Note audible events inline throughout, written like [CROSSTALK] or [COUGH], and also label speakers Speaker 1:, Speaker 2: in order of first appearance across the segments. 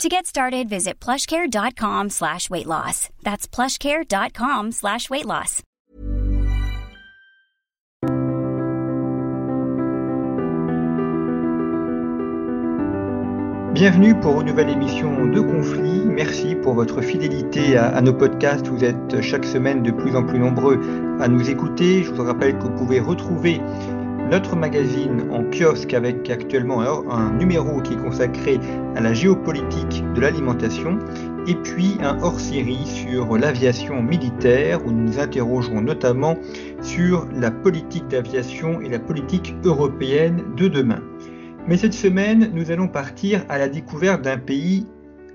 Speaker 1: To get started, visit plushcare.com slash weight loss. That's plushcare.com slash weight loss.
Speaker 2: Bienvenue pour une nouvelle émission de Conflit. Merci pour votre fidélité à, à, nos podcasts. Vous êtes chaque semaine de plus en plus nombreux à nous écouter. Je vous rappelle que vous pouvez retrouver notre magazine en kiosque avec actuellement un, numéro qui est consacré à la géopolitique de l'alimentation et puis un hors-série sur l'aviation militaire où nous nous interrogerons notamment sur la politique d'aviation et la politique européenne de demain. Mais cette semaine, nous allons partir à la découverte d'un pays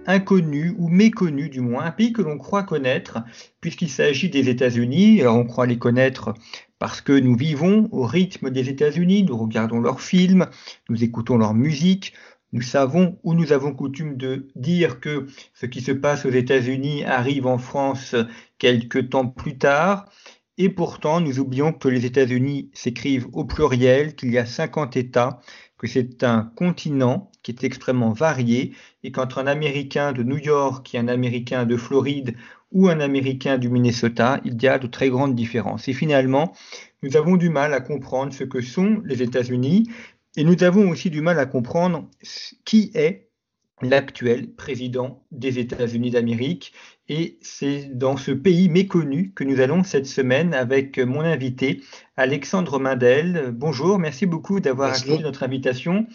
Speaker 2: inconnu ou méconnu du moins, un pays que l'on croit connaître, puisqu'il s'agit des États-Unis. Alors on croit les connaître parce que nous vivons au rythme des États-Unis, nous regardons leurs films, nous écoutons leur musique, nous savons ou nous avons coutume de dire que ce qui se passe aux États-Unis arrive en France quelques temps plus tard. Et pourtant, nous oublions que les États-Unis s'écrivent au pluriel, qu'il y a 50 États, que c'est un continent qui est extrêmement varié et qu'entre un Américain de New York et un Américain de Floride ou un Américain du Minnesota, il y a de très grandes différences. Et finalement, nous avons du mal à comprendre ce que sont les États-Unis et nous avons aussi du mal à comprendre qui est l'actuel président des États-Unis d'Amérique. Et c'est dans ce pays méconnu que nous allons cette semaine avec mon invité, Alexandre Mindel. Bonjour, merci beaucoup d'avoir accueilli notre invitation.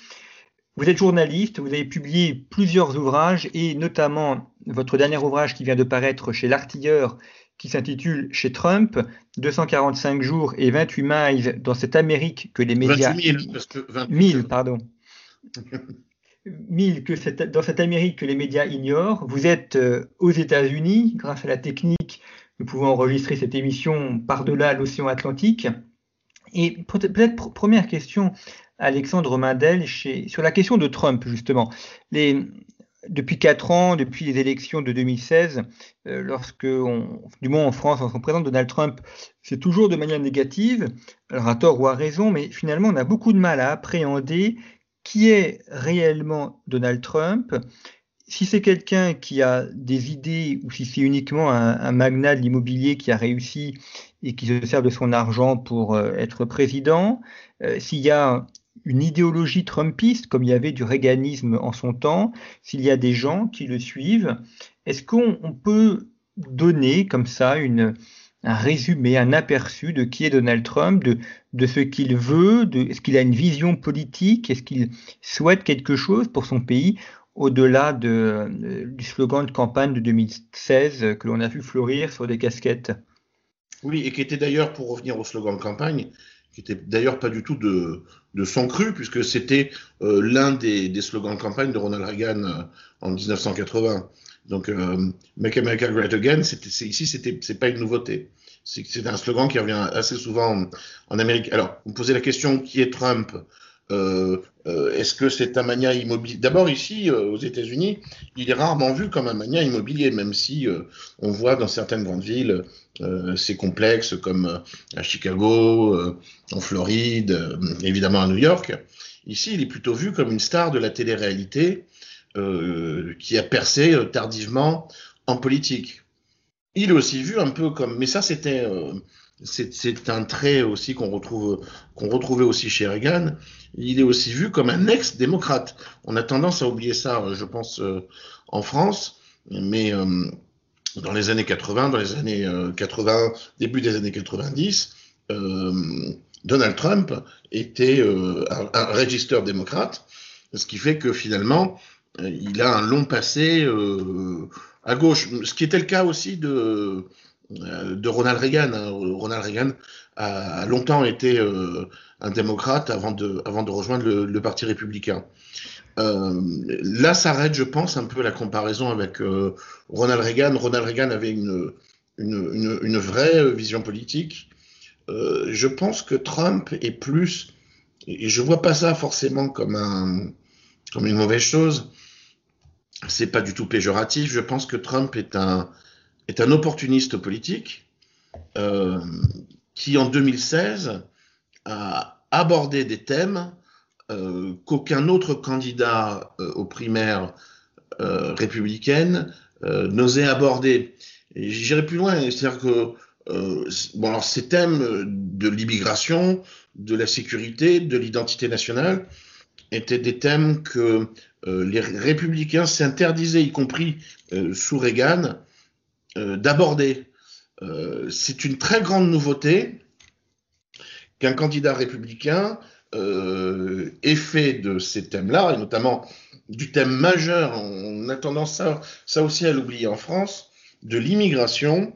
Speaker 2: Vous êtes journaliste, vous avez publié plusieurs ouvrages et notamment votre dernier ouvrage qui vient de paraître chez L'Artilleur qui s'intitule chez Trump 245 jours et 28 miles dans cette Amérique que les médias
Speaker 3: 28 000, parce que
Speaker 2: 28 000 pardon [LAUGHS] 1000 que cette, dans cette Amérique que les médias ignorent. Vous êtes euh, aux États-Unis, grâce à la technique, nous pouvons enregistrer cette émission par-delà l'océan Atlantique. Et peut-être première question, Alexandre Mandel, chez, sur la question de Trump, justement. Depuis quatre ans, depuis les élections de 2016, euh, lorsque, on, du moins en France, lorsqu'on présente Donald Trump, c'est toujours de manière négative, alors à tort ou à raison, mais finalement on a beaucoup de mal à appréhender qui est réellement Donald Trump, si c'est quelqu'un qui a des idées ou si c'est uniquement un, un, magnat de l'immobilier qui a réussi et qui se sert de son argent pour euh, être président, euh, s'il y a une idéologie trumpiste comme il y avait du réganisme en son temps, s'il y a des gens qui le suivent, est-ce qu'on peut donner comme ça un résumé, un aperçu de qui est Donald Trump, de, ce qu'il veut, est-ce qu'il a une vision politique, est-ce qu'il souhaite quelque chose pour son pays au-delà de, de, du slogan de campagne de 2016 que l'on a vu fleurir sur des casquettes?
Speaker 3: Oui, et qui était d'ailleurs, pour revenir au slogan de campagne, qui était d'ailleurs pas du tout de, de son cru, puisque c'était euh, l'un des, des, slogans de campagne de Ronald Reagan euh, en 1980. Donc, euh, Make America Great Again, c'est, ici, c'était, c'est pas une nouveauté. C'est, un slogan qui revient assez souvent en, en, Amérique. Alors, vous me posez la question qui est Trump? Est-ce que c'est un mania immobilier? D'abord, ici, euh, aux États-Unis, il est rarement vu comme un mania immobilier, même si euh, on voit dans certaines grandes villes ces complexes comme à Chicago, en Floride, évidemment à New York. Ici, il est plutôt vu comme une star de la télé-réalité euh, qui a percé euh, tardivement en politique. Il est aussi vu un peu comme, mais ça c'était, euh, c'est un trait aussi qu'on retrouve, qu'on retrouvait aussi chez Reagan. Il est aussi vu comme un ex-démocrate. On a tendance à oublier ça, je pense, en France, mais dans les années 80, dans les années 80, début des années 90, Donald Trump était un, un register démocrate, ce qui fait que finalement, il a un long passé euh, à gauche, ce qui était le cas aussi de, de Ronald Reagan. Hein. Ronald Reagan a longtemps été euh, un démocrate avant de, rejoindre le, Parti républicain. Euh, là s'arrête, je pense, un peu la comparaison avec euh, Ronald Reagan. Ronald Reagan avait une, vraie vision politique. je pense que Trump est plus, et je vois pas ça forcément comme comme une mauvaise chose. C'est pas du tout péjoratif. Je pense que Trump est un, est un opportuniste politique euh, qui, en 2016, a abordé des thèmes euh, qu'aucun autre candidat euh, aux primaires républicaines n'osait aborder. J'irai plus loin, c'est-à-dire que ces thèmes de l'immigration, de la sécurité, de l'identité nationale, étaient des thèmes que les républicains s'interdisaient, y compris sous Reagan, d'aborder. Euh, c'est une très grande nouveauté qu'un candidat républicain euh, ait fait de ces thèmes-là, et notamment du thème majeur, on a tendance ça, ça aussi à l'oublier en France, de l'immigration.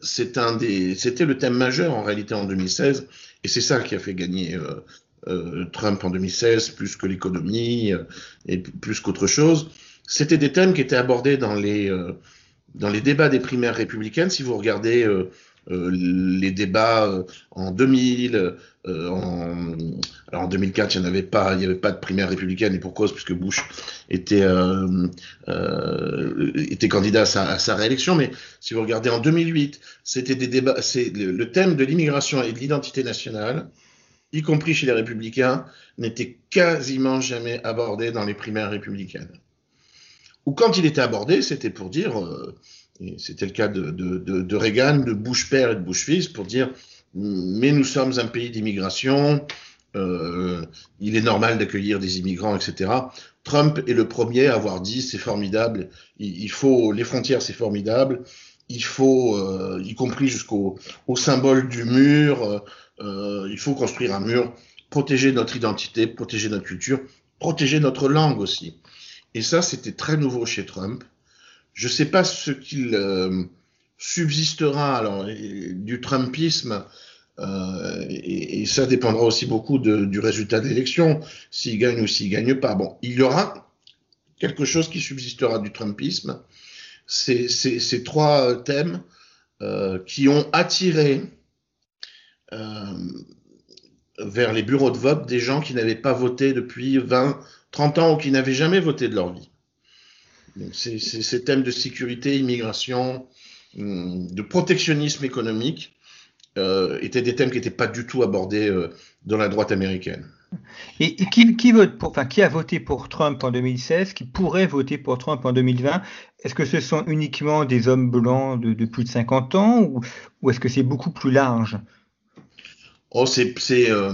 Speaker 3: C'est un des, c'était le thème majeur en réalité en 2016, et c'est ça qui a fait gagner Trump en 2016, plus que l'économie et plus qu'autre chose. C'était des thèmes qui étaient abordés dans les dans les débats des primaires républicaines, si vous regardez euh, euh, les débats euh, en 2000, en, alors en 2004, il n'y avait pas, il n'y avait pas de primaire républicaine et pour cause puisque Bush était était candidat à sa, réélection. Mais si vous regardez en 2008, c'était des débats, c'est le, thème de l'immigration et de l'identité nationale, y compris chez les républicains, n'était quasiment jamais abordé dans les primaires républicaines ou quand il était abordé, c'était pour dire, euh, c'était le cas de, de, de, de, Reagan, de Bush père et de Bush fils, pour dire, mais nous sommes un pays d'immigration, euh, il est normal d'accueillir des immigrants, etc. Trump est le premier à avoir dit, c'est formidable, il, faut, les frontières, c'est formidable, il faut, euh, y compris jusqu'au au symbole du mur, euh, il faut construire un mur, protéger notre identité, protéger notre culture, protéger notre langue aussi. Et ça, c'était très nouveau chez Trump. Je ne sais pas ce qu'il euh, subsistera alors, du Trumpisme, euh, et, ça dépendra aussi beaucoup du résultat de l'élection, s'il gagne ou s'il gagne pas. Bon, il y aura quelque chose qui subsistera du Trumpisme. Ces trois thèmes euh, qui ont attiré vers les bureaux de vote des gens qui n'avaient pas voté depuis 20, 30 ans ou qui n'avaient jamais voté de leur vie. ces thèmes de sécurité, immigration, hum, de protectionnisme économique euh, étaient des thèmes qui n'étaient pas du tout abordés euh, dans la droite américaine.
Speaker 2: Et, qui, vote pour, enfin, qui a voté pour Trump en 2016, qui pourrait voter pour Trump en 2020 Est-ce que ce sont uniquement des hommes blancs de, plus de 50 ans ou, ou est-ce que c'est beaucoup plus large?
Speaker 3: Oh, c'est euh,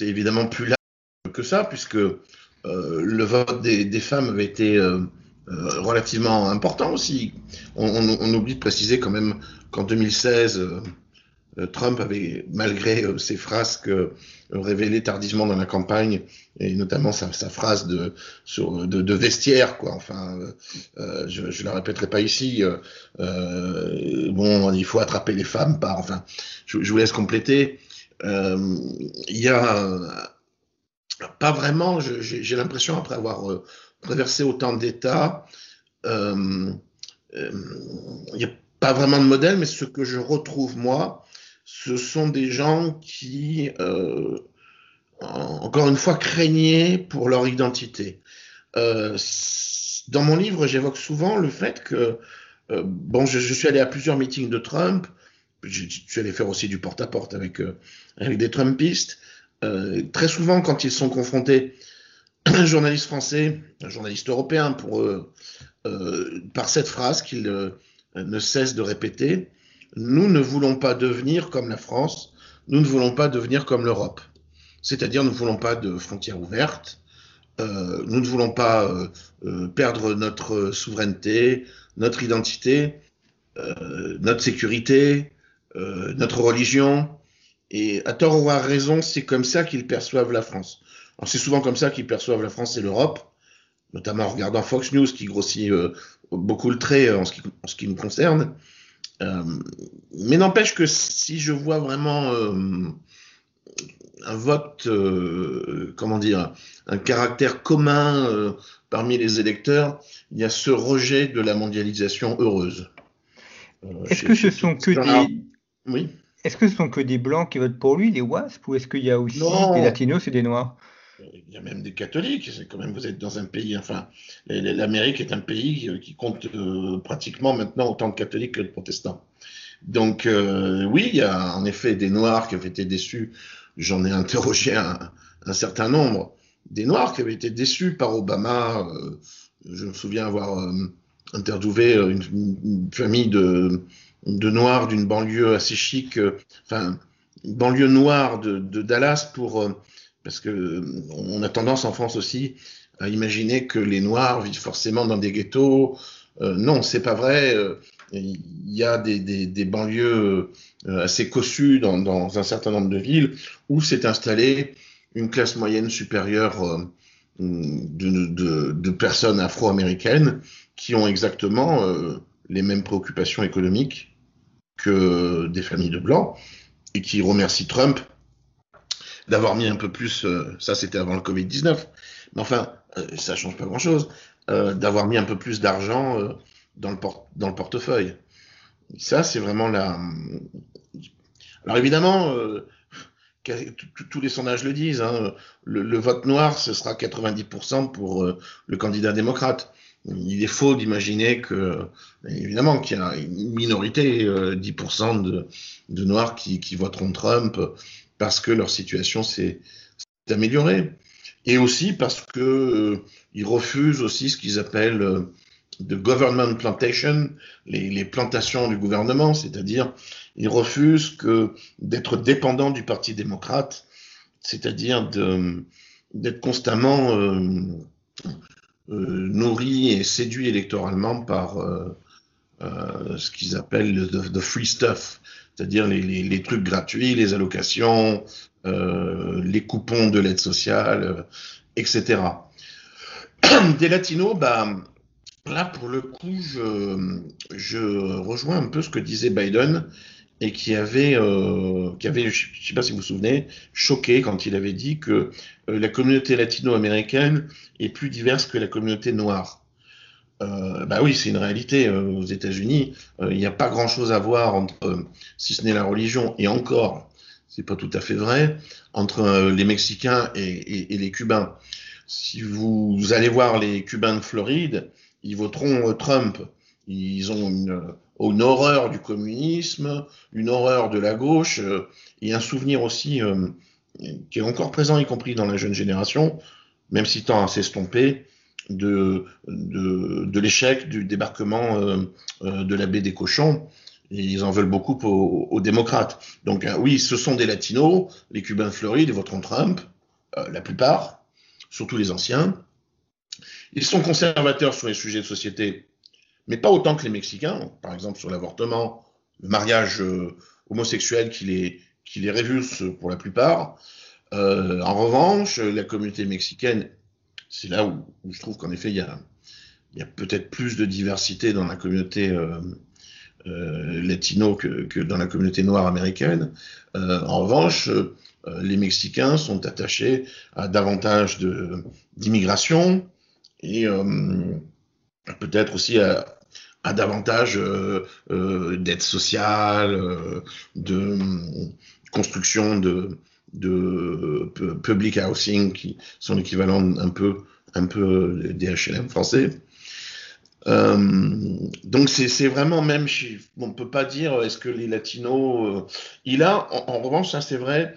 Speaker 3: évidemment plus large que ça, puisque euh, le vote des, femmes avait été euh, euh relativement important aussi. On, oublie de préciser quand même qu'en 2016, euh, Trump avait, malgré ses frasques révélées tardivement dans la campagne, et notamment sa, phrase de, sur, de, vestiaire, quoi. Enfin, je ne la répéterai pas ici. bon, il faut attraper les femmes par. Enfin, je, je vous laisse compléter. Il y a pas vraiment, j'ai l'impression, après avoir euh, traversé autant d'États, euh, euh, il n'y a pas vraiment de modèle, mais ce que je retrouve, moi, ce sont des gens qui, encore une fois, craignaient pour leur identité. dans mon livre, j'évoque souvent le fait que, bon, je, suis allé à plusieurs meetings de Trump, je, suis allé faire aussi du porte-à-porte avec, des Trumpistes, très souvent, quand ils sont confrontés [CLEARS THROAT] à un journaliste français, un journaliste européen, euh, par cette phrase qu'ils euh, ne cessent de répéter, nous ne voulons pas devenir comme la France, nous ne voulons pas devenir comme l'Europe. C'est-à-dire, nous ne voulons pas de frontières ouvertes, nous ne voulons pas perdre notre souveraineté, notre identité, notre sécurité, notre religion, et à tort ou à raison, c'est comme ça qu'ils perçoivent la France. c'est souvent comme ça qu'ils perçoivent la France et l'Europe, notamment en regardant Fox News qui grossit euh, beaucoup le trait euh, en ce qui, en ce qui nous concerne. Euh, mais n'empêche que si je vois vraiment un vote, comment dire, un caractère commun parmi les électeurs, il y a ce rejet de la mondialisation heureuse.
Speaker 2: Est-ce que ce sont que des... Oui. Est-ce que ce sont que des blancs qui votent pour lui, des WASP, ou est-ce qu'il y a aussi des latinos et des noirs?
Speaker 3: Il y a même des catholiques, c'est quand même, vous êtes dans un pays, enfin, l'Amérique est un pays qui compte pratiquement maintenant autant de catholiques que de protestants. Donc oui, il y a en effet des noirs qui avaient été déçus, j'en ai interrogé un, un, certain nombre, des noirs qui avaient été déçus par Obama, je me souviens avoir interviewé une, une famille de, de noirs d'une banlieue assez chic, euh, enfin, banlieue noire de, Dallas pour, euh, parce que on a tendance en France aussi à imaginer que les noirs vivent forcément dans des ghettos. Euh, non, c'est pas vrai. Il y a des, banlieues assez cossues dans, un certain nombre de villes où s'est installée une classe moyenne supérieure de, personnes afro-américaines qui ont exactement les mêmes préoccupations économiques que des familles de blancs et qui remercient Trump d'avoir mis un peu plus, euh, ça c'était avant le Covid-19, mais enfin, euh, ça change pas grand-chose, euh, d'avoir mis un peu plus d'argent dans, le dans le portefeuille. Ça, c'est vraiment la... Alors évidemment, tous les sondages le disent, hein, le, vote noir, ce sera 90% pour le candidat démocrate il est faux d'imaginer que, évidemment, qu'il y a une minorité, 10% euh, de, Noirs qui, voteront Trump parce que leur situation s'est améliorée. Et aussi parce que euh, refusent aussi ce qu'ils appellent euh, de government plantation, les, plantations du gouvernement, c'est-à-dire ils refusent d'être dépendants du Parti démocrate, c'est-à-dire d'être constamment nourri et séduit électoralement par euh, euh, ce qu'ils appellent le free stuff, c'est-à-dire les, trucs gratuits, les allocations, les coupons de l'aide sociale, etc. [CLEARS THROAT] Des latinos, bah, là pour le coup, je rejoins un peu ce que disait Biden et qui avait, euh, qui avait, je ne sais pas si vous vous souvenez, choqué quand il avait dit que euh, la communauté latino-américaine est plus diverse que la communauté noire. Euh, bah oui, c'est une réalité. Euh, aux États-Unis, il n'y a pas grand-chose à voir entre, si ce n'est la religion, et encore, c'est pas tout à fait vrai, entre les Mexicains et, et, les Cubains. Si vous allez voir les Cubains de Floride, ils voteront Trump. Ils ont une, une horreur du communisme, une horreur de la gauche, euh, et un souvenir aussi euh, qui est encore présent, y compris dans la jeune génération, même si tant à s'estomper, de, de, de l'échec du débarquement euh, de la baie des cochons. Ils en veulent beaucoup aux, aux démocrates. Donc oui, ce sont des latinos, les Cubains de Floride, ils voteront Trump, la plupart, surtout les anciens. Ils sont conservateurs sur les sujets de société, mais pas autant que les Mexicains, par exemple sur l'avortement, le mariage euh, homosexuel qui les, qui les révulse pour la plupart. Euh, en revanche, la communauté mexicaine, c'est là où, je trouve qu'en effet, il y a, y a peut-être plus de diversité dans la communauté euh, latino que, que, dans la communauté noire américaine. En revanche, les Mexicains sont attachés à davantage d'immigration et peut-être aussi à, à davantage euh, euh, d'aide sociale, euh, de construction de, public housing qui sont l'équivalent un peu, un peu des HLM français. Donc c'est vraiment même, on ne peut pas dire est-ce que les latinos, il a, en, revanche, ça c'est vrai,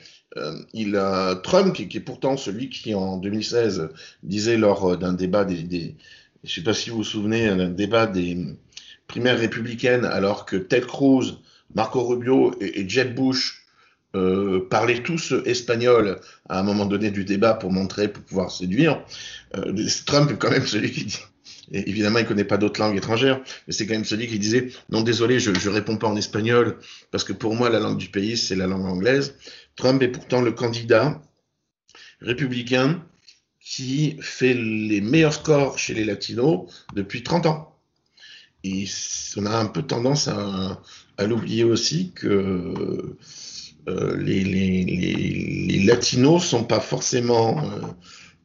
Speaker 3: il a Trump qui, qui, est pourtant celui qui en 2016 disait lors d'un débat des, des je ne sais pas si vous vous souvenez, d'un débat des, primaire républicaine, alors que Ted Cruz, Marco Rubio et, Jeb Bush euh, parlaient tous espagnol à un moment donné du débat pour montrer, pour pouvoir séduire, euh, Trump est quand même celui qui dit. Et évidemment, il connaît pas d'autres langues étrangères, mais c'est quand même celui qui disait non désolé, je, je réponds pas en espagnol parce que pour moi la langue du pays c'est la langue anglaise. Trump est pourtant le candidat républicain qui fait les meilleurs scores chez les latinos depuis 30 ans. Et on a un peu tendance à, l'oublier aussi que euh, les, les, les, latinos sont pas forcément euh,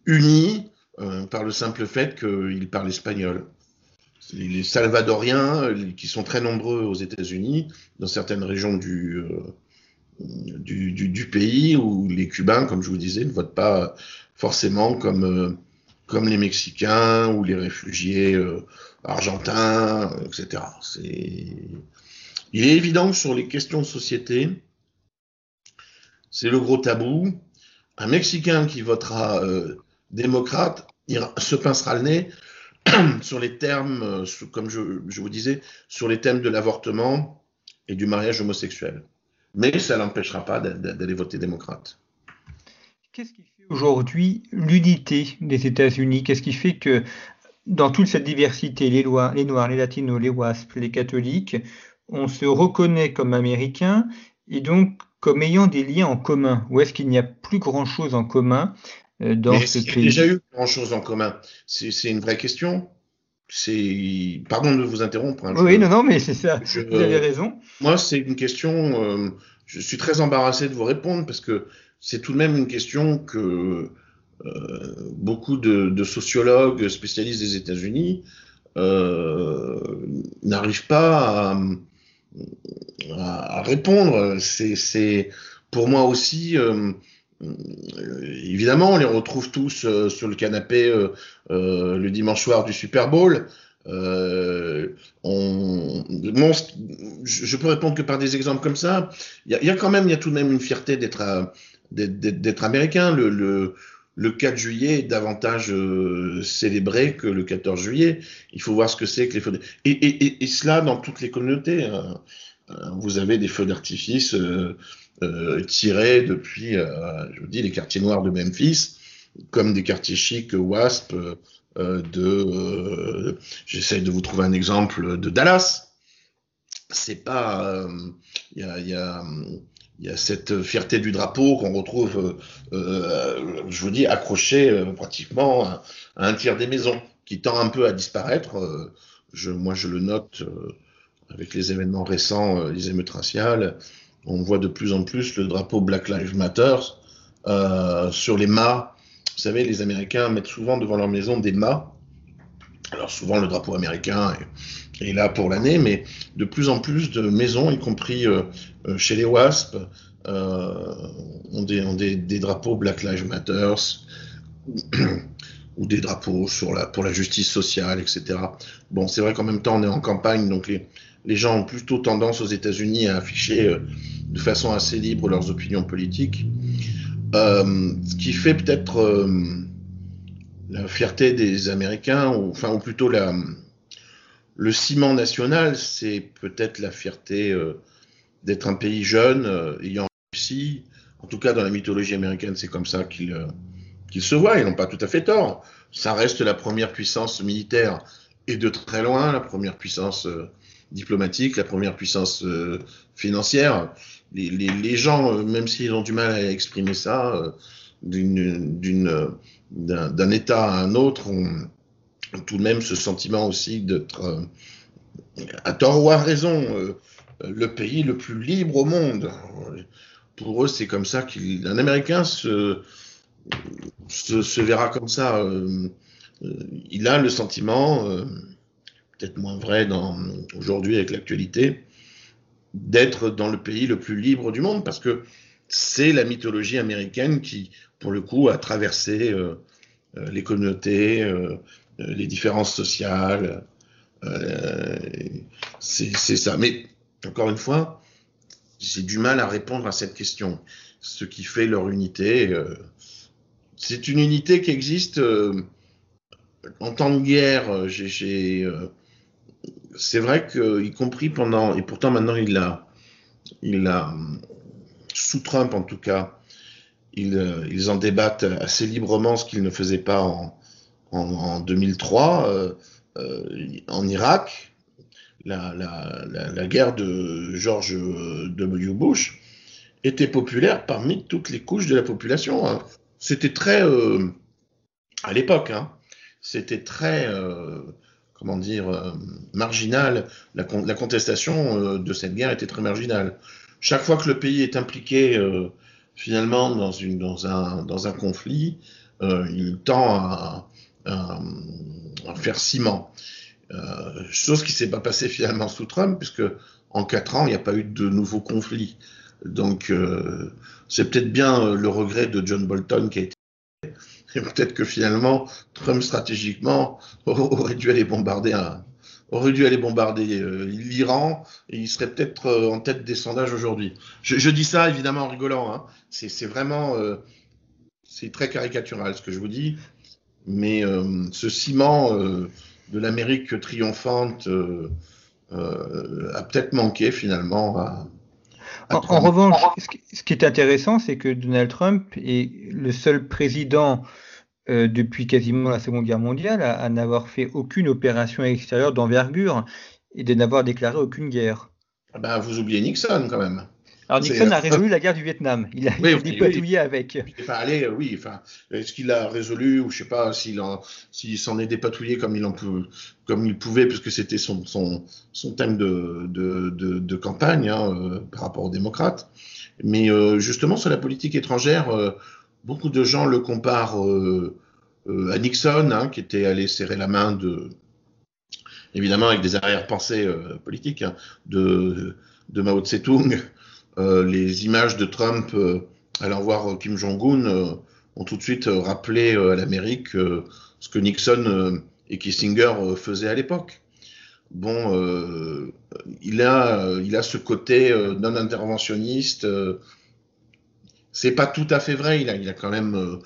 Speaker 3: unis euh, par le simple fait qu'ils parlent espagnol. les Salvadoriens, qui sont très nombreux aux États-Unis, dans certaines régions du, du, du, pays, où les Cubains, comme je vous disais, ne votent pas forcément comme, comme les Mexicains ou les réfugiés argentins, etc. Il est évident que sur les questions de société, c'est le gros tabou. Un Mexicain qui votera euh, démocrate il se pincera le nez [CLEARS THROAT] sur les termes, euh, comme je, vous disais, sur les thèmes de l'avortement et du mariage homosexuel. Mais ça n'empêchera pas d'aller voter démocrate.
Speaker 2: Qu'est-ce qui aujourd'hui l'unité des États-Unis Qu'est-ce qui fait que dans toute cette diversité, les, lois, les Noirs, les Latinos, les WASP, les catholiques, on se reconnaît comme Américains et donc comme ayant des liens en commun? Ou est-ce qu'il n'y a plus grand-chose en commun euh, dans ce pays Il y a
Speaker 3: déjà eu grand-chose en commun? C'est une vraie question. C'est pardon de vous interrompre.
Speaker 2: Hein, oui, non, non, mais c'est ça. vous avez raison.
Speaker 3: Moi, c'est une question. Euh, je suis très embarrassé de vous répondre parce que c'est tout de même une question que euh, beaucoup de, sociologues spécialistes des États-Unis n'arrivent pas à, répondre. C'est pour moi aussi. Euh, évidemment, on les retrouve tous euh, sur le canapé euh, le dimanche soir du Super Bowl. on, je peux répondre que par des exemples comme ça. Il y, a quand même, il y a tout de même une fierté d'être d'être américain. Le, le, le 4 juillet est davantage célébré que le 14 juillet. Il faut voir ce que c'est que les feux. Et, et, et, cela dans toutes les communautés. Hein. Euh, vous avez des feux d'artifice euh, euh, tirés depuis, je vous dis, les quartiers noirs de Memphis, comme des quartiers chics WASP de. J'essaie de vous trouver un exemple de Dallas. C'est pas. Il y, a, y, a, cette fierté du drapeau qu'on retrouve, je vous dis, accroché pratiquement à, un tiers des maisons, qui tend un peu à disparaître. moi, je le note avec les événements récents, euh, les émeutes raciales, on voit de plus en plus le drapeau Black Lives Matter euh, sur les mâts. Vous savez, les Américains mettent souvent devant leur maison des mâts. Alors souvent le drapeau américain est, là pour l'année, mais de plus en plus de maisons, y compris euh, chez les WASP, ont, des, drapeaux Black Lives Matter ou des drapeaux pour la justice sociale, etc. Bon, c'est vrai qu'en même temps, on est en campagne, donc les, gens ont plutôt tendance aux États-Unis à afficher euh, de façon assez libre leurs opinions politiques. Euh, ce qui fait peut-être euh, la fierté des Américains, ou, enfin, ou plutôt la, le ciment national, c'est peut-être la fierté d'être un pays jeune, ayant réussi. En tout cas, dans la mythologie américaine, c'est comme ça qu'ils se voient. Ils n'ont pas tout à fait tort. Ça reste la première puissance militaire et de très loin la première puissance diplomatique, la première puissance euh, financière. Les, les, gens, euh, même s'ils ont du mal à exprimer ça, euh, d'un État à un autre, ont, tout de même ce sentiment aussi d'être, à tort ou à raison, le pays le plus libre au monde. Pour eux, c'est comme ça qu'un Américain se, se, se, verra comme ça. il a le sentiment peut-être moins vrai aujourd'hui avec l'actualité, d'être dans le pays le plus libre du monde, parce que c'est la mythologie américaine qui, pour le coup, a traversé euh, euh, les communautés, euh, les différences sociales. c'est ça. Mais encore une fois, j'ai du mal à répondre à cette question. Ce qui fait leur unité, c'est une unité qui existe en temps de guerre. C'est vrai que, y compris pendant, et pourtant maintenant il l'a, il a, sous Trump en tout cas, ils en débattent assez librement, ce qu'ils ne faisaient pas en, en, 2003 euh, euh, en Irak. La, guerre de George W. Bush était populaire parmi toutes les couches de la population. Hein. C'était très, euh, à l'époque, hein, c'était très comment dire, marginale. La, contestation de cette guerre était très marginale. Chaque fois que le pays est impliqué finalement dans un conflit, il tend à, faire ciment. chose qui s'est pas passée finalement sous Trump, puisque en quatre ans, il n'y a pas eu de nouveaux conflits. Donc, c'est peut-être bien le regret de John Bolton qui a été [LAUGHS] et peut-être que finalement, Trump stratégiquement [LAUGHS] aurait dû aller bombarder aurait dû aller bombarder euh, l'Iran et il serait peut-être euh, en tête des sondages aujourd'hui. Je, dis ça évidemment en rigolant. Hein. C'est vraiment euh, c'est très caricatural ce que je vous dis, mais ce ciment de l'Amérique triomphante a peut-être manqué finalement à,
Speaker 2: en, en, revanche, ce qui est intéressant, c'est que Donald Trump est le seul président euh, depuis quasiment la Seconde Guerre mondiale à, n'avoir fait aucune opération extérieure d'envergure et de n'avoir déclaré aucune guerre.
Speaker 3: Ah ben, vous oubliez Nixon quand même.
Speaker 2: Alors Nixon a résolu la guerre du Vietnam. Il a, oui, dépatouillé avec.
Speaker 3: Enfin, allez, oui. Enfin, est-ce qu'il a résolu ou je sais pas s'il s'en est dépatouillé comme il en peut, comme il pouvait, puisque c'était son, son, son thème de, de, de, de campagne hein, euh, par rapport aux démocrates. Mais euh, justement sur la politique étrangère, beaucoup de gens le comparent euh, euh, à Nixon, hein, qui était allé serrer la main de, évidemment avec des arrière-pensées euh, politiques, hein, de, de, Mao Tse-tung. Les images de Trump allant voir Kim Jong-un ont tout de suite rappelé à l'Amérique ce que Nixon et Kissinger faisaient à l'époque. Bon, il, a, il a ce côté non interventionniste c'est pas tout à fait vrai. Il a, il a quand même, euh,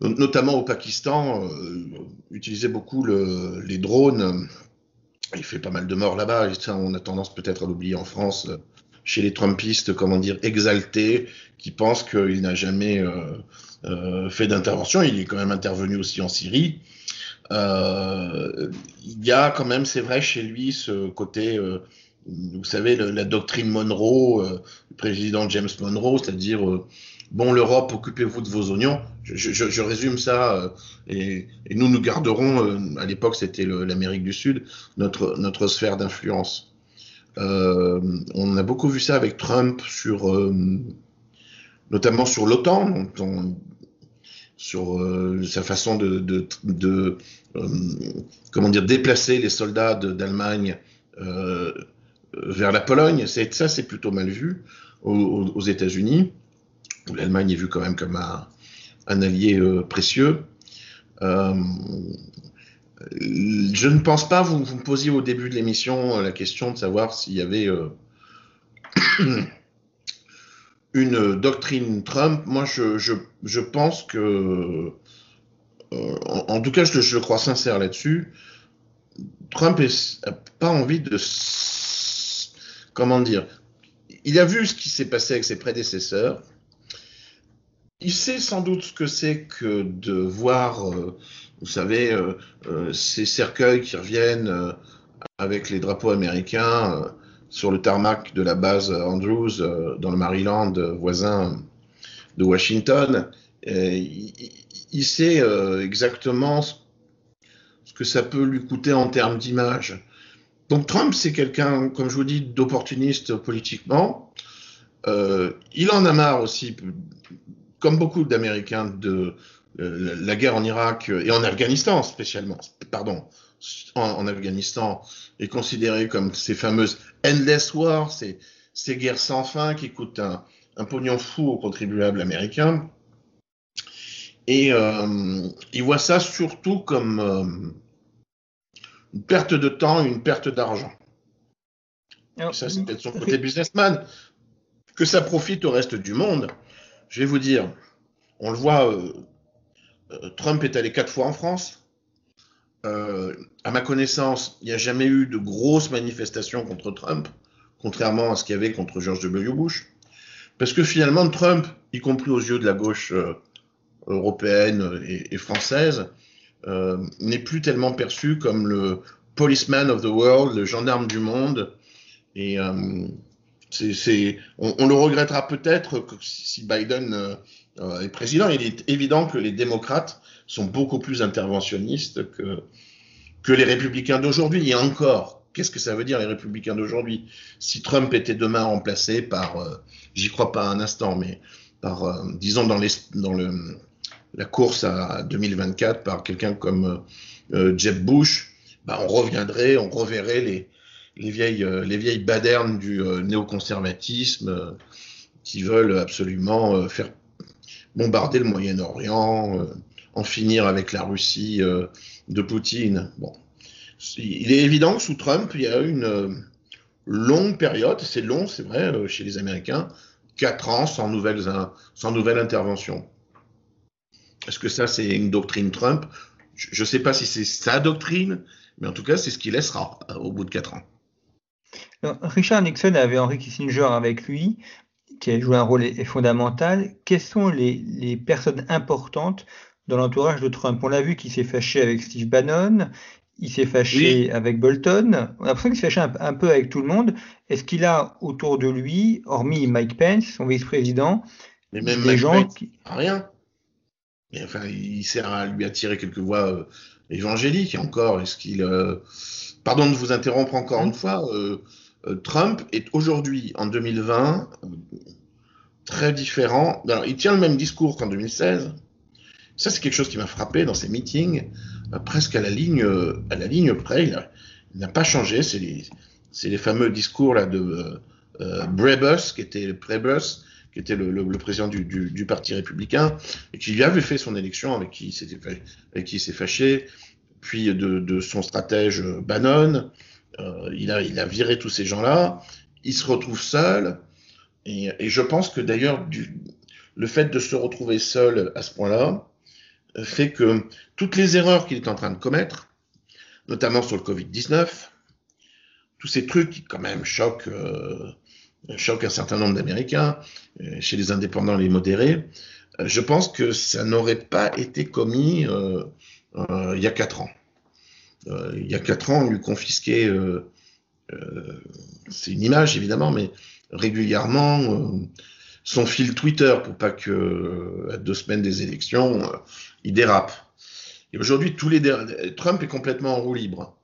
Speaker 3: notamment au Pakistan, euh, utilisé beaucoup le, les drones. Il fait pas mal de morts là-bas. On a tendance peut-être à l'oublier en France, euh, chez les Trumpistes, comment dire, exaltés, qui pensent qu'il n'a jamais euh, fait d'intervention. Il est quand même intervenu aussi en Syrie. il y a quand même, c'est vrai, chez lui, ce côté vous savez, la doctrine Monroe, euh, le président James Monroe, c'est-à-dire, euh, bon, l'Europe, occupez-vous de vos oignons. Je, résume ça, euh, et, et, nous, nous garderons, à l'époque, c'était l'Amérique du Sud, notre, notre sphère d'influence. On a beaucoup vu ça avec Trump, sur, notamment sur l'OTAN, sur sa façon de, déplacer les soldats d'Allemagne vers la Pologne. Ça, c'est plutôt mal vu aux, États-Unis, où l'Allemagne est vue quand même comme un, allié euh, précieux. Euh, je ne pense pas, vous, me posiez au début de l'émission la question de savoir s'il y avait euh, [COUGHS] une doctrine Trump. Moi, je, pense que, en, tout cas, je, je crois sincère là-dessus, Trump n'a pas envie de comment dire, il a vu ce qui s'est passé avec ses prédécesseurs. Il sait sans doute ce que c'est que de voir, euh, vous savez, euh, euh, ces cercueils qui reviennent avec les drapeaux américains sur le tarmac de la base Andrews dans le Maryland, voisin de Washington. Il, sait exactement ce que ça peut lui coûter en termes d'image. Donc Trump, c'est quelqu'un, comme je vous dis, d'opportuniste politiquement. Euh, il en a marre aussi, comme beaucoup d'Américains, de euh, la guerre en Irak et en Afghanistan spécialement. Pardon, en, Afghanistan est considéré comme ces fameuses endless wars, ces, ces guerres sans fin qui coûtent un, un pognon fou aux contribuables américains. Et euh, il voit ça surtout comme euh, une perte de temps, une perte d'argent. ça, c'est peut-être son côté businessman. Que ça profite au reste du monde. Je vais vous dire, on le voit, euh, euh, Trump est allé quatre fois en France. Euh, à ma connaissance, il n'y a jamais eu de grosses manifestations contre Trump, contrairement à ce qu'il y avait contre George W. Bush. Parce que finalement, Trump, y compris aux yeux de la gauche européenne et française, euh, n'est plus tellement perçu comme le policeman of the world, le gendarme du monde. Et euh, on, le regrettera peut-être si Biden euh, est président. Il est évident que les démocrates sont beaucoup plus interventionnistes que, les républicains d'aujourd'hui. Et encore, qu'est-ce que ça veut dire les républicains d'aujourd'hui? Si Trump était demain remplacé par, j'y crois pas un instant, mais par, disons dans, le, la course à 2024 par quelqu'un comme euh, Jeb Bush, bah, on reviendrait, on reverrait les, les vieilles, les vieilles badernes du néoconservatisme qui veulent absolument faire bombarder le Moyen-Orient, en finir avec la Russie de Poutine. Bon, il est évident que sous Trump, il y a une longue période, c'est long, c'est vrai, chez les Américains, quatre ans sans nouvelles, sans nouvelle intervention. Est-ce que ça, c'est une doctrine Trump? Je ne sais pas si c'est sa doctrine, mais en tout cas, c'est ce qu'il laissera euh, au bout de quatre ans.
Speaker 2: Richard Nixon avait Henry Kissinger avec lui, qui a joué un rôle fondamental. Quelles sont les, personnes importantes dans l'entourage de Trump? On l'a vu qu'il s'est fâché avec Steve Bannon, il s'est fâché avec Bolton. On a l'impression qu'il s'est fâché un, peu avec tout le monde. Est-ce qu'il a autour de lui, hormis Mike Pence, son vice-président,
Speaker 3: des gens qui. Rien. Mais enfin, il sert à lui attirer quelques voix euh, évangéliques encore. Est-ce qu'il. Euh, pardon de vous interrompre encore une fois. Euh, Trump est aujourd'hui, en 2020, très différent. Alors, il tient le même discours qu'en 2016. Ça, c'est quelque chose qui m'a frappé dans ses meetings. Euh, presque à la ligne, euh, à la ligne près. Il n'a pas changé. C'est les, les, fameux discours là de euh, Brebus, qui était Brebus, qui était le, le, président du, du, du, Parti républicain, et qui lui avait fait son élection, avec qui, avec qui il s'est fâché, puis de, son stratège Bannon. Euh, il, a, viré tous ces gens-là. Il se retrouve seul. Et, je pense que d'ailleurs, le fait de se retrouver seul à ce point-là, fait que toutes les erreurs qu'il est en train de commettre, notamment sur le Covid-19, tous ces trucs qui quand même choquent, euh, un certain nombre d'Américains, euh, chez les indépendants, les modérés, euh, je pense que ça n'aurait pas été commis euh, il y a quatre ans. il y a quatre ans, on lui confisquait, c'est une image évidemment, mais régulièrement son fil Twitter pour pas que à deux semaines des élections, il dérape. Et aujourd'hui, tous les Trump est complètement en roue libre.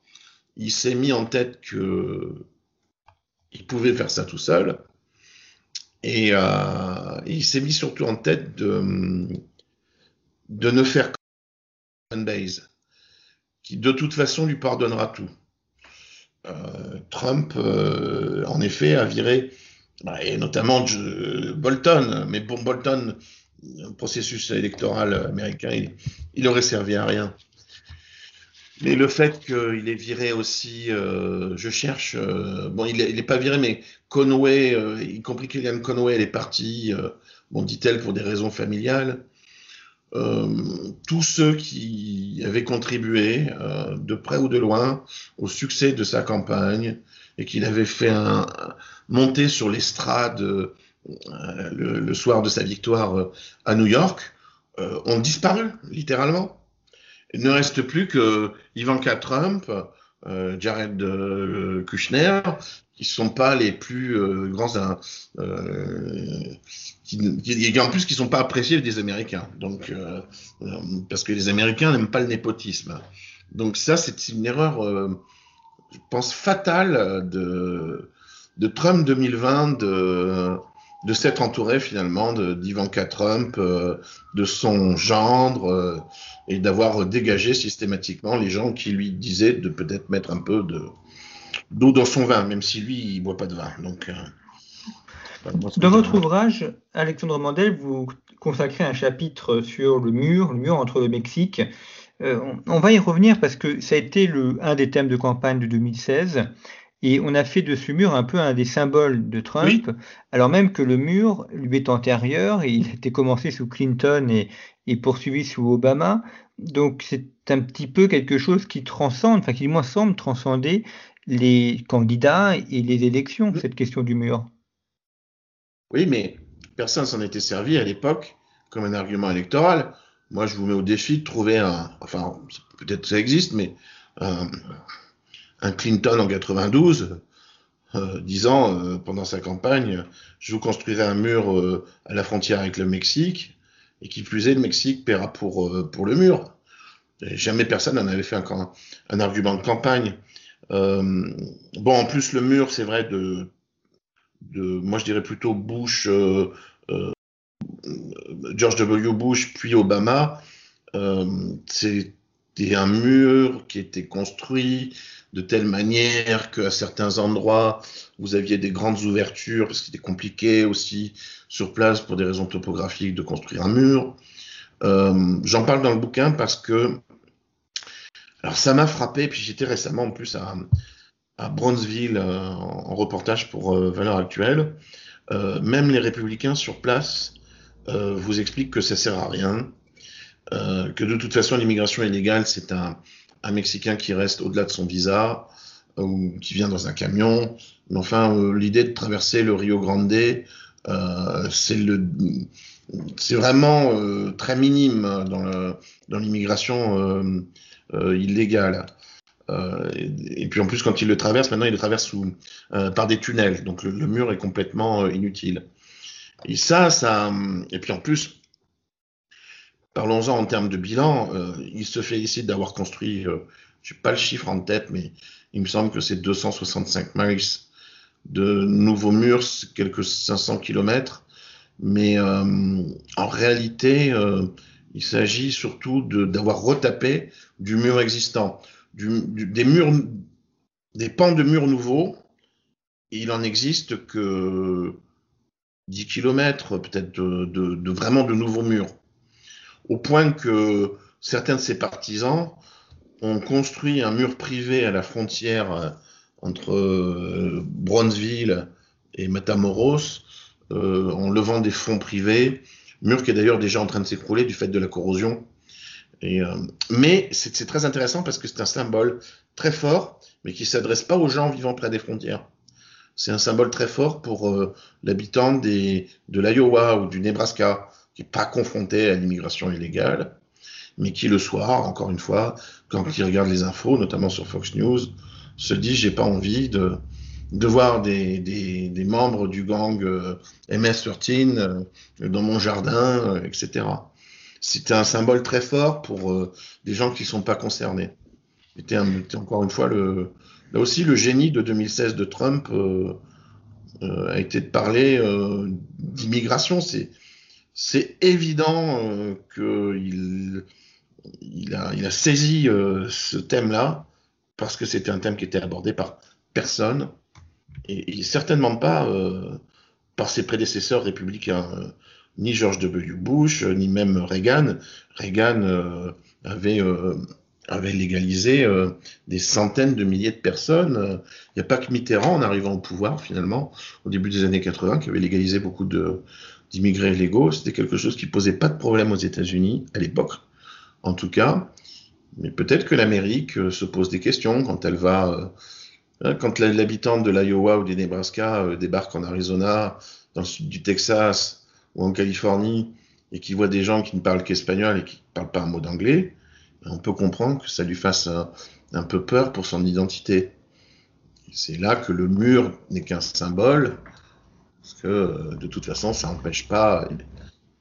Speaker 3: Il s'est mis en tête que il pouvait faire ça tout seul. Et, euh, il s'est mis surtout en tête de, de ne faire qui de toute façon lui pardonnera tout. Euh, Trump, euh, en effet, a viré, bah, et notamment Bolton, mais bon, Bolton un processus électoral américain, il, aurait servi à rien. Mais le fait qu'il ait viré aussi, euh, je cherche, bon, il n'est pas viré, mais Conway, y compris Kellyanne Conway, elle est partie, bon, dit-elle, pour des raisons familiales. Tous ceux qui avaient contribué, de près ou de loin, au succès de sa campagne, et qu'il avait fait monter sur l'estrade euh, le, soir de sa victoire euh, à New York, euh, ont disparu, littéralement. Il ne reste plus que Ivanka Trump, Jared Kushner, qui ne sont pas les plus grands, qui, en plus qui sont pas appréciés des Américains. Donc, parce que les Américains n'aiment pas le népotisme. Donc ça, c'est une erreur, je pense, fatale de, Trump 2020 de s'être entouré finalement d'Ivanka Trump, euh, de son gendre, euh, et d'avoir dégagé systématiquement les gens qui lui disaient de peut-être mettre un peu d'eau dans son vin, même si lui, il boit pas de vin. Donc,
Speaker 2: euh, dans votre ouvrage, Alexandre Mandel, vous consacrez un chapitre sur le mur, le mur entre le Mexique. on, va y revenir parce que ça a été le, un des thèmes de campagne de 2016. Et on a fait de ce mur un peu un des symboles de Trump, alors même que le mur lui est antérieur, et il a été commencé sous Clinton et, poursuivi sous Obama. Donc c'est un petit peu quelque chose qui transcende, enfin qui du moins semble transcender les candidats et les élections, cette question du mur.
Speaker 3: Oui, mais personne s'en était servi à l'époque comme un argument électoral. Moi, je vous mets au défi de trouver un, enfin, peut-être ça existe, mais un Clinton en 92, euh, disant euh, pendant sa campagne, je vous construirai un mur euh, à la frontière avec le Mexique, et qui plus est, le Mexique paiera pour, pour le mur. jamais personne n'en avait fait un, un, argument de campagne. bon, en plus, le mur, c'est vrai, de, moi je dirais plutôt Bush, George W. Bush, puis Obama, c'est c'était un mur qui était construit de telle manière qu'à certains endroits, vous aviez des grandes ouvertures, parce qu'il était compliqué aussi sur place pour des raisons topographiques de construire un mur. Euh, j'en parle dans le bouquin parce que, alors ça m'a frappé, puis j'étais récemment en plus à, à Bronzeville euh, en, reportage pour euh, Valeurs Actuelles. même les républicains sur place vous expliquent que ça sert à rien, que de toute façon l'immigration illégale c'est un, un Mexicain qui reste au-delà de son visa ou qui vient dans un camion. Mais enfin, l'idée de traverser le Rio Grande, c'est le c'est vraiment euh, très minime dans l'immigration euh, euh, illégale. Et, puis en plus, quand il le traverse, maintenant il le traverse sous, par des tunnels, donc le, mur est complètement inutile. Et ça, ça, et puis en plus, parlons-en en termes de bilan, il se félicite d'avoir construit, je n'ai pas le chiffre en tête, mais il me semble que c'est 265 miles de nouveaux murs, quelques 500 kilomètres. Mais euh, en réalité, euh, il s'agit surtout d'avoir retapé du mur existant, des murs, des pans de murs nouveaux. il en existe que 10 km peut-être de, vraiment de nouveaux murs. Au point que certains de ses partisans ont construit un mur privé à la frontière euh, entre Bronzeville et Matamoros euh, en levant des fonds privés, mur qui est d'ailleurs déjà en train de s'écrouler du fait de la corrosion. Et, euh, mais c'est très intéressant parce que c'est un symbole très fort, mais qui s'adresse pas aux gens vivant près des frontières. C'est un symbole très fort pour euh, l'habitant de l'Iowa ou du Nebraska, qui n'est pas confronté à l'immigration illégale, mais qui le soir, encore une fois, quand il regarde les infos, notamment sur Fox News, se dit j'ai pas envie de, de voir des, des, membres du gang euh, MS-13 euh, dans mon jardin, euh, etc. C'était un symbole très fort pour des gens qui ne sont pas concernés. C'était encore une fois là aussi le génie de 2016 de Trump a été de parler d'immigration. C'est évident qu'il il a, saisi ce thème-là parce que c'était un thème qui était abordé par personne et, certainement pas euh, par ses prédécesseurs républicains, euh, ni George W. Bush, euh, ni même Reagan. Reagan avait, avait légalisé des centaines de milliers de personnes. Il n'y a pas que Mitterrand, en arrivant au pouvoir, finalement, au début des années 80, qui avait légalisé beaucoup d'immigrés légaux. C'était quelque chose qui posait pas de problème aux États-Unis à l'époque, en tout cas. Mais peut-être que l'Amérique se pose des questions quand elle va Hein, quand l'habitant de l'Iowa ou du Nebraska euh, débarque en Arizona, dans le sud du Texas ou en Californie, et qui voit des gens qui ne parlent qu'espagnol et qui ne parlent pas un mot d'anglais, on peut comprendre que ça lui fasse un, peu peur pour son identité. C'est là que le mur n'est qu'un symbole, parce que euh, de toute façon, ça n'empêche pas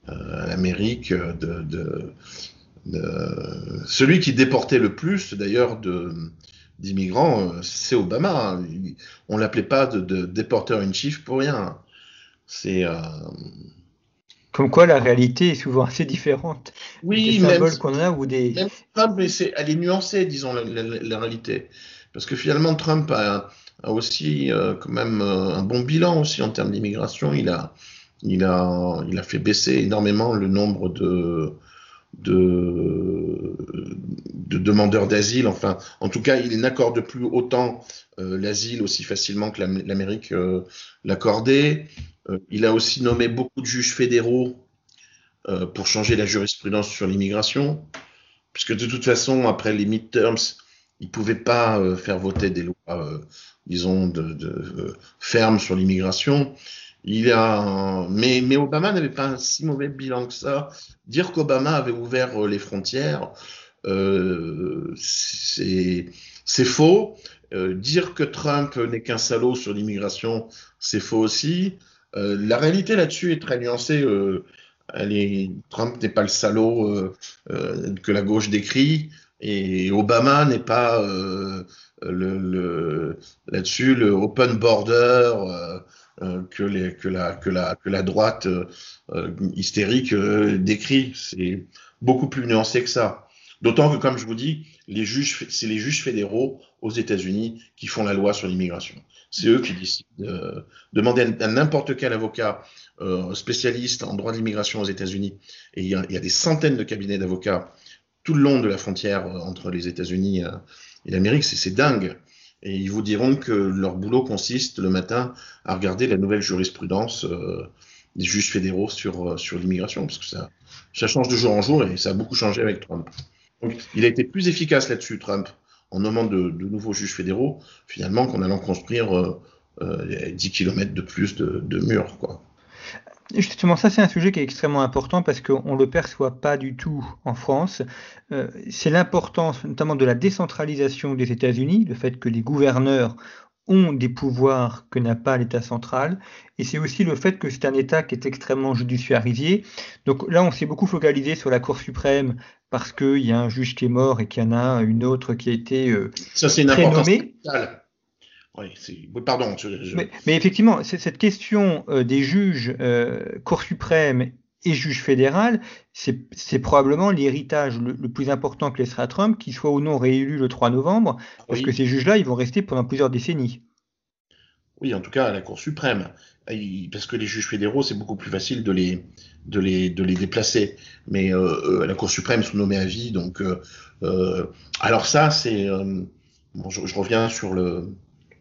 Speaker 3: euh, l'Amérique de, Celui qui déportait le plus, d'ailleurs, de, d'immigrants, euh, c'est Obama. Hein. On l'appelait pas de, de déporteur in chief pour rien. C'est
Speaker 2: comme quoi la réalité est souvent assez différente.
Speaker 3: Oui, des symboles qu'on a ou des. Même Trump, mais c'est, elle est nuancée, disons la, réalité, parce que finalement Trump a, aussi euh, quand même un bon bilan aussi en termes d'immigration. Il a, il a, il a fait baisser énormément le nombre de de, de demandeurs d'asile. Enfin, en tout cas, il n'accorde plus autant euh, l'asile aussi facilement que l'Amérique euh, l'accordait. Euh, il a aussi nommé beaucoup de juges fédéraux pour changer la jurisprudence sur l'immigration, puisque de toute façon, après les midterms, il ne pouvait pas faire voter des lois, disons, de, fermes sur l'immigration. Il a, mais, mais Obama n'avait pas un si mauvais bilan que ça. Dire qu'Obama avait ouvert euh, les frontières, euh, c'est faux. Euh, dire que Trump n'est qu'un salaud sur l'immigration, c'est faux aussi. Euh, la réalité là-dessus est très nuancée. Euh, Trump n'est pas le salaud que la gauche décrit, et Obama n'est pas là-dessus le open border euh, que, la, droite euh, euh, hystérique décrit. C'est beaucoup plus nuancé que ça. D'autant que, comme je vous dis, les juges, c'est les juges fédéraux aux États-Unis qui font la loi sur l'immigration. C'est eux qui décident de demander à n'importe quel avocat euh, spécialiste en droit de l'immigration aux États-Unis, et il y, a, des centaines de cabinets d'avocats tout le long de la frontière euh, entre les États-Unis euh, et l'Amérique, c'est dingue. Et ils vous diront que leur boulot consiste le matin à regarder la nouvelle jurisprudence euh, des juges fédéraux sur, euh, l'immigration, parce que ça change de jour en jour et ça a beaucoup changé avec Trump. Donc, il a été plus efficace là-dessus, Trump, en nommant de, nouveaux juges fédéraux, finalement, qu'en allant construire euh, euh, 10 km de plus de, de murs. Quoi.
Speaker 2: Justement, ça c'est un sujet qui est extrêmement important parce qu'on ne le perçoit pas du tout en France. Euh, c'est l'importance notamment de la décentralisation des États-Unis, le fait que les gouverneurs ont des pouvoirs que n'a pas l'État central, et c'est aussi le fait que c'est un État qui est extrêmement judiciarisé. Donc là, on s'est beaucoup focalisé sur la Cour suprême parce qu'il y a un juge qui est mort et qu'il y en a une autre qui a été euh,
Speaker 3: Ça, c'est une prénommée. Oui, pardon. Je, je...
Speaker 2: Mais, mais, effectivement, cette question euh, des juges euh, Cour suprême et juge fédéral, c'est probablement l'héritage le, le, plus important que laissera Trump, qu'il soit ou non réélu le 3 novembre, parce oui. que ces juges-là, ils vont rester pendant plusieurs décennies.
Speaker 3: Oui, en tout cas à la Cour suprême, parce que les juges fédéraux, c'est beaucoup plus facile de les, de les, de les déplacer. Mais euh, à la Cour suprême, ils sont nommés à vie. Donc, euh, alors ça, c'est... Bon, je, je, reviens sur le,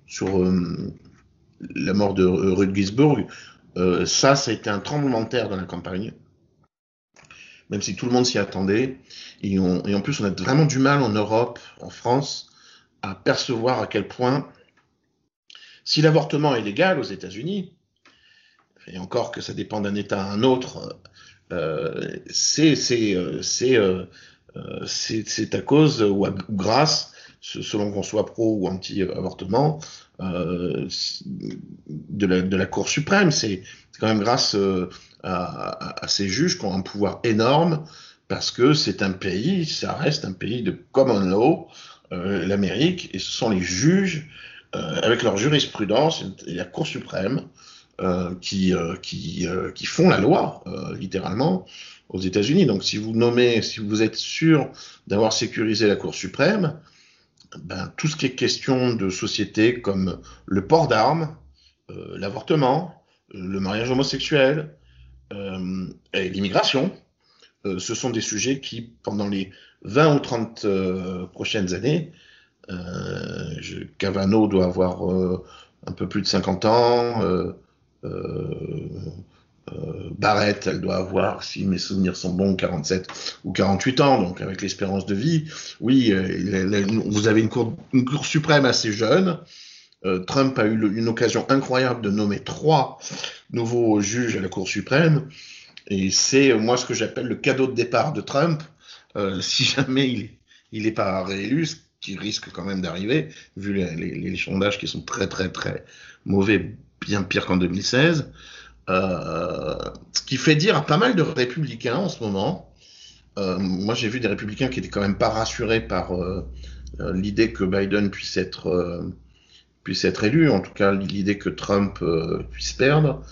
Speaker 3: sur euh, la mort de Ruth Ginsburg, euh, ça, ça a été un tremblement de terre dans la campagne, même si tout le monde s'y attendait. Et, en plus, on a vraiment du mal en Europe, en France, à percevoir à quel point, si l'avortement est légal aux États-Unis, et encore que ça dépend d'un État à un autre, euh, c'est euh, à cause ou grâce selon qu'on soit pro ou anti-avortement, euh, de, la, Cour suprême. C'est quand même grâce euh, à, ces juges qui ont un pouvoir énorme parce que c'est un pays, ça reste un pays de common law, euh, l'Amérique, et ce sont les juges, avec leur jurisprudence et la Cour suprême, qui, qui, qui, font la loi, littéralement, aux États-Unis. Donc si vous nommez, si vous êtes sûr d'avoir sécurisé la Cour suprême, ben, tout ce qui est question de société comme le port d'armes, euh, l'avortement, euh, le mariage homosexuel euh, et l'immigration, ce sont des sujets qui, pendant les 20 ou 30 euh, prochaines années, Cavano doit avoir un peu plus de 50 ans, euh, Barrett, elle doit avoir, si mes souvenirs sont bons, 47 ou 48 ans, donc avec l'espérance de vie. Oui, euh, vous avez une cour, suprême assez jeune. Euh, Trump a eu une occasion incroyable de nommer trois nouveaux juges à la Cour suprême. Et c'est, moi, ce que j'appelle le cadeau de départ de Trump. [LAUGHS] Si jamais il, n'est pas réélu, ce qui risque quand même d'arriver, vu les, les, sondages qui sont très, très, très mauvais, bien pire qu'en 2016. Euh, ce qui fait dire à pas mal de républicains en ce moment. Euh, moi, j'ai vu des républicains qui étaient quand même pas rassurés par euh, l'idée que Biden puisse être puisse être élu, en tout cas l'idée que Trump puisse perdre.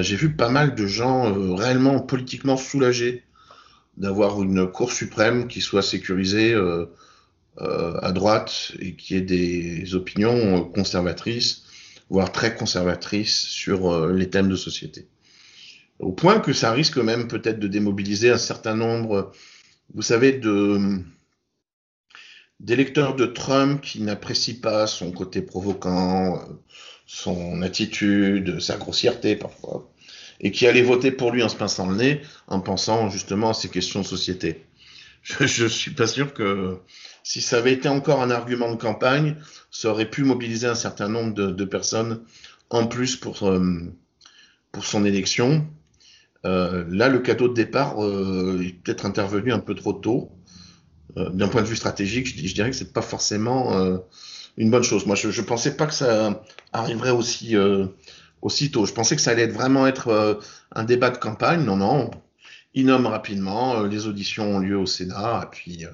Speaker 3: j'ai vu pas mal de gens réellement politiquement soulagés d'avoir une Cour suprême qui soit sécurisée à droite et qui ait des opinions conservatrices voire très conservatrice sur euh, les thèmes de société. Au point que ça risque même peut-être de démobiliser un certain nombre, vous savez, d'électeurs de Trump qui n'apprécient pas son côté provoquant, son attitude, sa grossièreté parfois, et qui allaient voter pour lui en se pinçant le nez, en pensant justement à ces questions de société. Je, je suis pas sûr que si ça avait été encore un argument de campagne, ça aurait pu mobiliser un certain nombre de, personnes en plus pour, euh, pour son élection. Euh, là, le cadeau de départ euh, est peut-être intervenu un peu trop tôt. D'un point de vue stratégique, je, dirais que c'est pas forcément une bonne chose. Moi, je, je pensais pas que ça arriverait aussi aussi tôt. Je pensais que ça allait vraiment être un débat de campagne. Non, non. Il nomme rapidement. les auditions ont lieu au Sénat, puis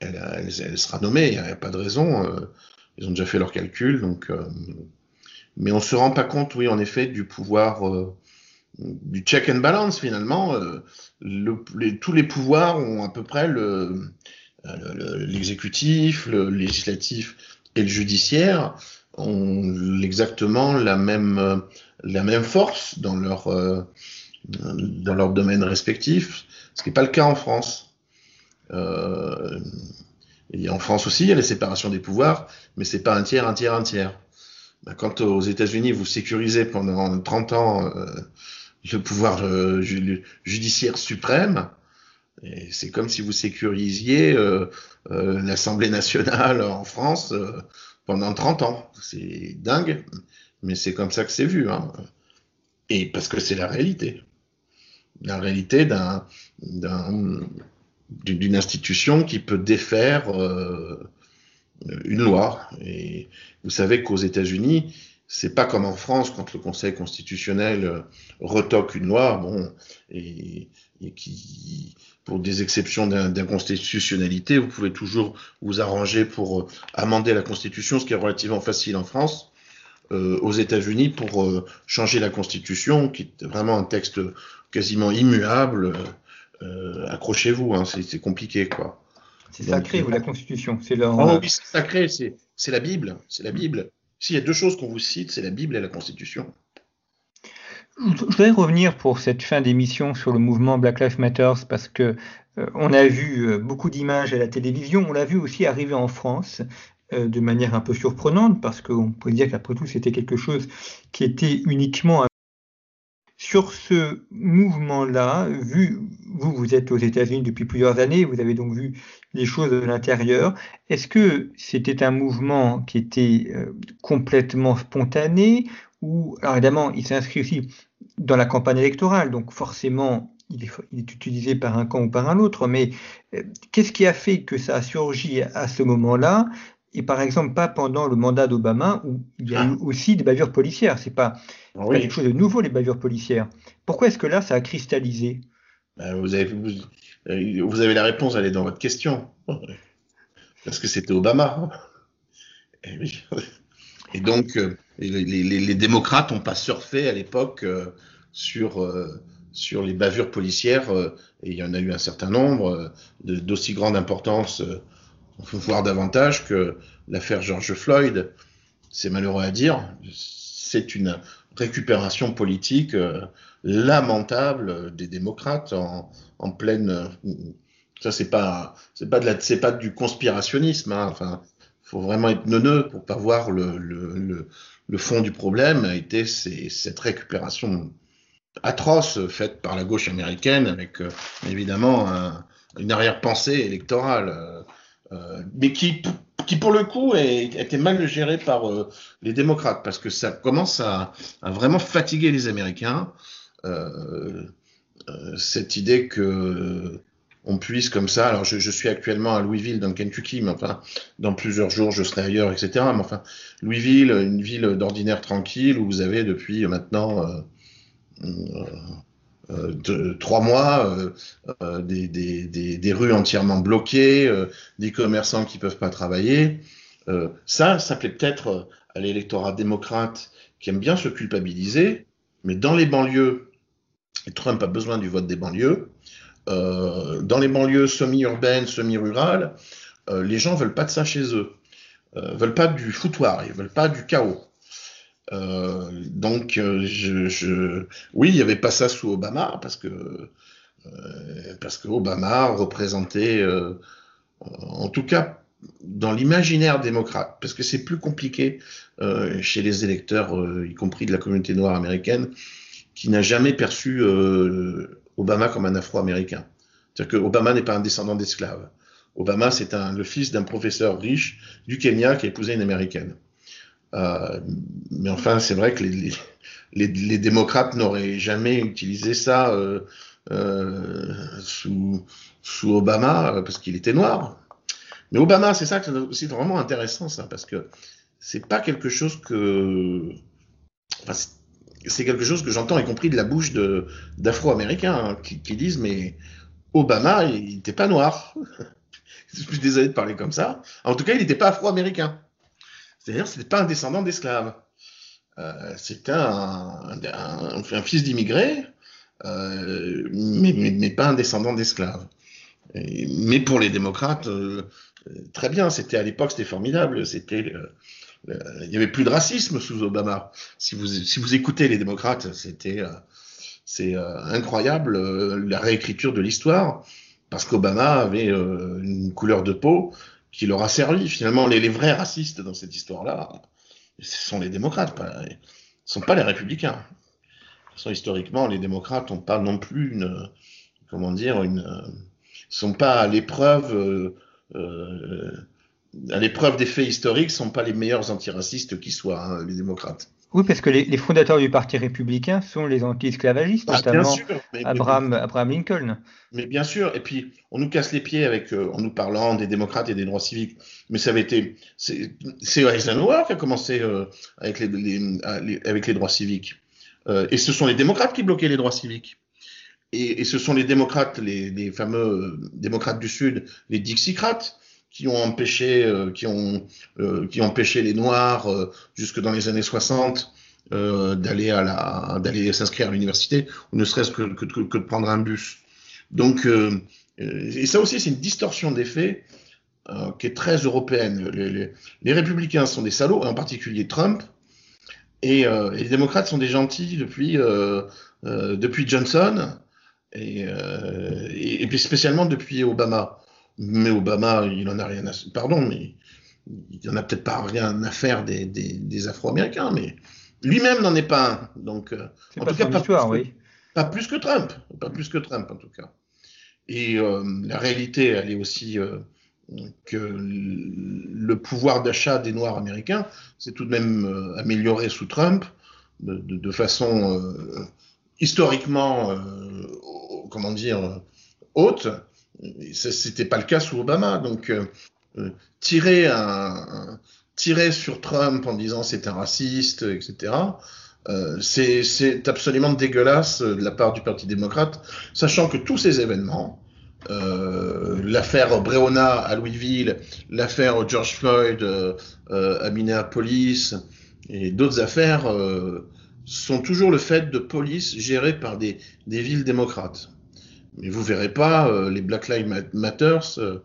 Speaker 3: elle, sera nommée. Il n'y a pas de raison. Ils ont déjà fait leurs calculs, donc. Euh, mais on se rend pas compte, oui, en effet, du pouvoir, euh, du check and balance finalement. Euh, tous les pouvoirs ont à peu près le, l'exécutif, le législatif et le judiciaire ont exactement la même, la même force dans leur, dans leur domaine respectif, ce qui n'est pas le cas en France. Euh, et en France aussi, il y a la séparation des pouvoirs, mais c'est pas un tiers, un tiers, un tiers. Ben, quand aux États-Unis, vous sécurisez pendant 30 ans euh, le pouvoir euh, judiciaire suprême, c'est comme si vous sécurisiez euh, euh l'Assemblée nationale en France pendant 30 ans. C'est dingue, mais c'est comme ça que c'est vu. Hein. Et parce que c'est la réalité. La réalité d'un d'une institution qui peut défaire euh, une loi. Et vous savez qu'aux États-Unis, c'est pas comme en France quand le Conseil constitutionnel euh, retoque une loi, bon, et, qui, pour des exceptions d'inconstitutionnalité, vous pouvez toujours vous arranger pour euh, amender la Constitution, ce qui est relativement facile en France. aux États-Unis, pour changer la Constitution, qui est vraiment un texte quasiment immuable, euh, accrochez-vous, hein, c'est compliqué, quoi.
Speaker 2: C'est sacré, ou la Constitution C'est leur...
Speaker 3: Oh, oui, c'est sacré, c'est la Bible, c'est la Bible. S'il y a deux choses qu'on vous cite, c'est la Bible et la Constitution.
Speaker 2: Je voudrais revenir pour cette fin d'émission sur le mouvement Black Lives Matter parce que euh, on a vu euh, beaucoup d'images à la télévision, on l'a vu aussi arriver en France de manière un peu surprenante parce qu'on peut dire qu'après tout c'était quelque chose qui était uniquement sur ce mouvement-là, vu, vous, vous êtes aux États-Unis depuis plusieurs années, vous avez donc vu les choses de l'intérieur. Est-ce que c'était un mouvement qui était euh, complètement spontané ou, alors évidemment, il s'inscrit aussi dans la campagne électorale, donc forcément, il est, utilisé par un camp ou par un autre, mais euh, qu'est-ce qui a fait que ça a surgi à ce moment-là? Et par exemple pas pendant le mandat d'Obama où il y a eu ah. aussi des bavures policières. C'est pas, pas quelque chose de nouveau les bavures policières. Pourquoi est-ce que là ça a cristallisé?
Speaker 3: Ben, vous, avez, euh, vous, avez la réponse, elle est dans votre question. Parce que c'était Obama. Et, et donc euh, les, les, démocrates n'ont pas surfé à l'époque euh, sur sur les bavures policières, et il y en a eu un certain nombre, d'aussi grande importance voir davantage que l'affaire George Floyd, c'est malheureux à dire, c'est une récupération politique euh, lamentable des démocrates en, en pleine. Ça c'est pas c'est pas de la c'est pas du conspirationnisme. Hein, enfin, faut vraiment être neuneux pour pas voir le, le, le, fond du problème a été cette récupération atroce faite par la gauche américaine avec euh, évidemment un, une arrière-pensée électorale. Euh, euh, mais qui, qui pour le coup a été mal géré par euh, les démocrates parce que ça commence à, vraiment fatiguer les Américains. Euh, cette idée que on puisse comme ça. Alors, je, suis actuellement à Louisville, dans le Kentucky, mais enfin, dans plusieurs jours, je serai ailleurs, etc. Mais enfin, Louisville, une ville d'ordinaire tranquille où vous avez depuis maintenant euh, trois mois, euh, euh, des, rues entièrement bloquées, des commerçants qui peuvent pas travailler. ça, ça plaît peut-être à l'électorat démocrate qui aime bien se culpabiliser, mais dans les banlieues, Trump a besoin du vote des banlieues, dans les banlieues semi-urbaines, semi-rurales, les gens veulent pas de ça chez eux, veulent pas du foutoir, ils veulent pas du chaos. Euh, donc, euh, oui, il n'y avait pas ça sous Obama parce que euh, Obama représentait, en tout cas, dans l'imaginaire démocrate, parce que c'est plus compliqué chez les électeurs, y compris de la communauté noire américaine, qui n'a jamais perçu Obama comme un Afro-américain. C'est-à-dire que Obama n'est pas un descendant d'esclaves. Obama, c'est le fils d'un professeur riche du Kenya qui a épousé une américaine. Euh, mais enfin, c'est vrai que les, démocrates n'auraient jamais utilisé ça euh, euh, sous, Obama parce qu'il était noir. Mais Obama, c'est ça c'est vraiment intéressant, ça, parce que c'est pas quelque chose que. C'est quelque chose que j'entends, y compris de la bouche d'Afro-Américains, hein, qui, disent Mais Obama, il n'était pas noir. [LAUGHS] Je suis désolé de parler comme ça. En tout cas, il n'était pas afro-américain. C'est-à-dire, c'était pas un descendant d'esclaves. Euh, c'était un, fils d'immigré, euh, mais, pas un descendant d'esclaves. mais pour les démocrates, très bien. C'était à l'époque, c'était formidable. C'était il n'y avait plus de racisme sous Obama. Si vous, si vous écoutez les démocrates, c'était c'est incroyable la réécriture de l'histoire parce qu'Obama avait une couleur de peau qui leur a servi. Finalement, les, vrais racistes dans cette histoire-là, ce sont les démocrates, ce ne sont pas les républicains. Sont, historiquement, les démocrates n'ont pas non plus une, comment dire, une, sont pas à l'épreuve, euh, euh, à l'épreuve des faits historiques, sont pas les meilleurs antiracistes qui soient, hein, les démocrates.
Speaker 2: Oui, parce que les, fondateurs du Parti républicain sont les anti-esclavagistes, ah, notamment Abraham, Abraham, Lincoln.
Speaker 3: Mais bien sûr, et puis on nous casse les pieds avec, euh, en nous parlant des démocrates et des droits civiques. Mais ça avait été, c'est Eisenhower qui a commencé euh, avec, les, avec les droits civiques. Euh, et ce sont les démocrates qui bloquaient les droits civiques. Et, et ce sont les démocrates, les, les, fameux démocrates du Sud, les Dixiecrates, qui ont empêché, euh, qui ont, euh, qui ont empêché les Noirs euh, jusque dans les années 60 d'aller à la, d'aller s'inscrire à l'université, ou ne serait-ce que, que, que, de prendre un bus. Donc, et ça aussi, c'est une distorsion des faits qui est très européenne. Les, les, les, républicains sont des salauds, en particulier Trump, et, et les démocrates sont des gentils depuis, depuis Johnson, et, et, et, puis spécialement depuis Obama. Mais Obama, il en a rien à... Pardon, mais il en a peut-être pas rien à faire des, des, Afro-Américains, mais lui-même n'en est pas un. Donc,
Speaker 2: euh, en tout cas, pas, plus
Speaker 3: que, pas plus que Trump. Pas plus que Trump, en tout cas. Et euh, la réalité, elle est aussi euh, que le pouvoir d'achat des Noirs américains s'est tout de même amélioré sous Trump de, de, de façon historiquement, comment dire, haute. C'était pas le cas sous Obama. Donc, euh, euh, tirer, un, sur Trump en disant c'est un raciste, etc., euh, c'est absolument dégueulasse de la part du Parti démocrate, sachant que tous ces événements, l'affaire Breonna à Louisville, l'affaire George Floyd à Minneapolis et d'autres affaires sont toujours le fait de polices gérées par des villes démocrates. Mais vous verrez pas euh, les Black Lives Matter euh,